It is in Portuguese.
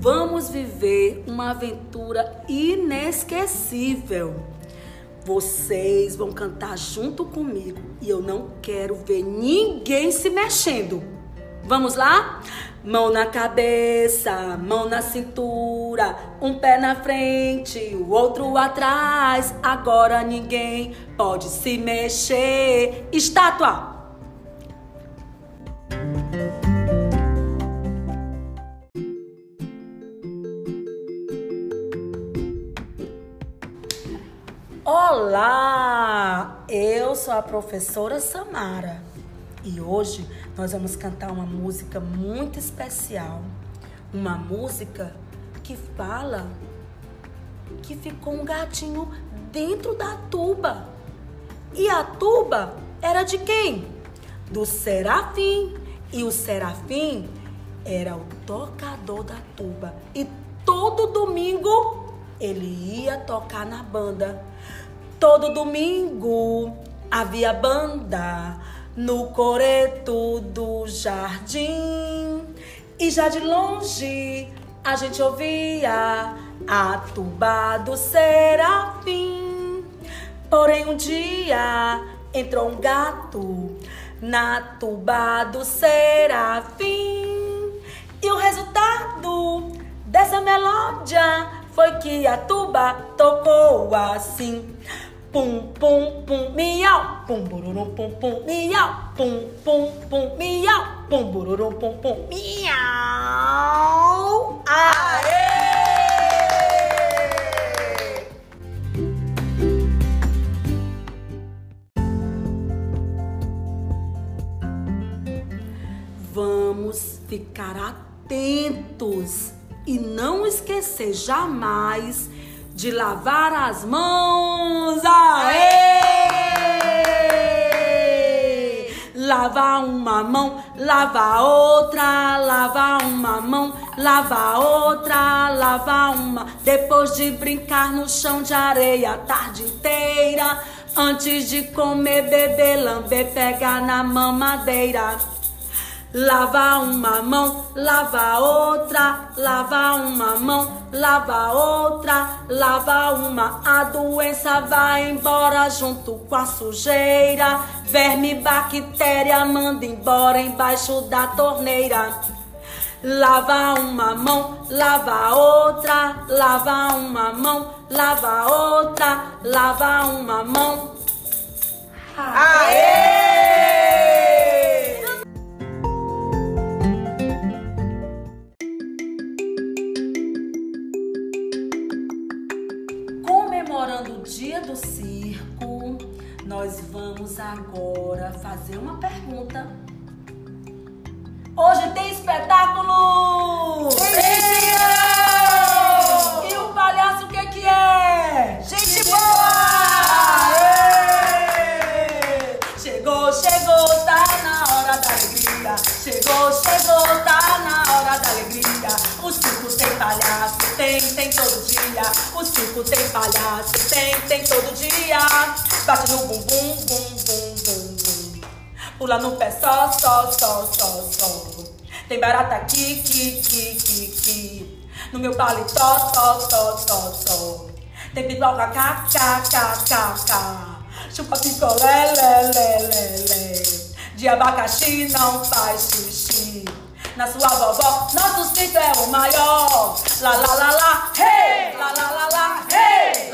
vamos viver uma aventura inesquecível. Vocês vão cantar junto comigo e eu não quero ver ninguém se mexendo. Vamos lá? Mão na cabeça, mão na cintura, um pé na frente, o outro atrás. Agora ninguém pode se mexer. Estátua! Olá! Eu sou a professora Samara e hoje nós vamos cantar uma música muito especial. Uma música que fala que ficou um gatinho dentro da tuba. E a tuba era de quem? Do Serafim. E o Serafim era o tocador da tuba. E todo domingo ele ia tocar na banda. Todo domingo havia banda no coreto do jardim. E já de longe a gente ouvia a tuba do serafim. Porém, um dia entrou um gato na tuba do serafim. E o resultado dessa melódia foi que a tuba tocou assim. Pum, pum, pum, miau, pum, bururum, pum, pum, miau, pum, pum, pum, miau, pum, bururum, pum, pum, miau. Aê! Vamos ficar atentos e não esquecer jamais de lavar as mãos. Aê! Lava uma mão, lava outra, lava uma mão, lava outra, lava uma. Depois de brincar no chão de areia a tarde inteira, antes de comer, beber, lamber, pegar na mamadeira. Lava uma mão, lava outra, lava uma mão, lava outra, lava uma. A doença vai embora junto com a sujeira. Verme, bactéria, manda embora embaixo da torneira. Lava uma mão, lava outra, lava uma mão, lava outra, lava uma mão. Aê! Nós vamos agora fazer uma pergunta. Hoje tem espetáculo! Tem E o palhaço o que que é? Gente boa! Chegou, chegou, tá na hora da alegria. Chegou, chegou, tá na hora da alegria. O circo tem palhaço, tem, tem todo dia. O circo tem palhaço, tem, tem todo dia. Bate no bum, bum, bum, bum, bum. Pula no pé só, só, só, só, só. Tem barata aqui, que, que, que. No meu paletó, tó, tó, tó, tó. Tem pipoca, cá, cá, cá, cá, cá. Chupa picolé, lé, lé, lé, lé. De abacaxi não faz xixi. Na sua vovó, nosso circo é o maior. Lá, lá, lá, lá, hey! Lá, lá, lá, lá, hey!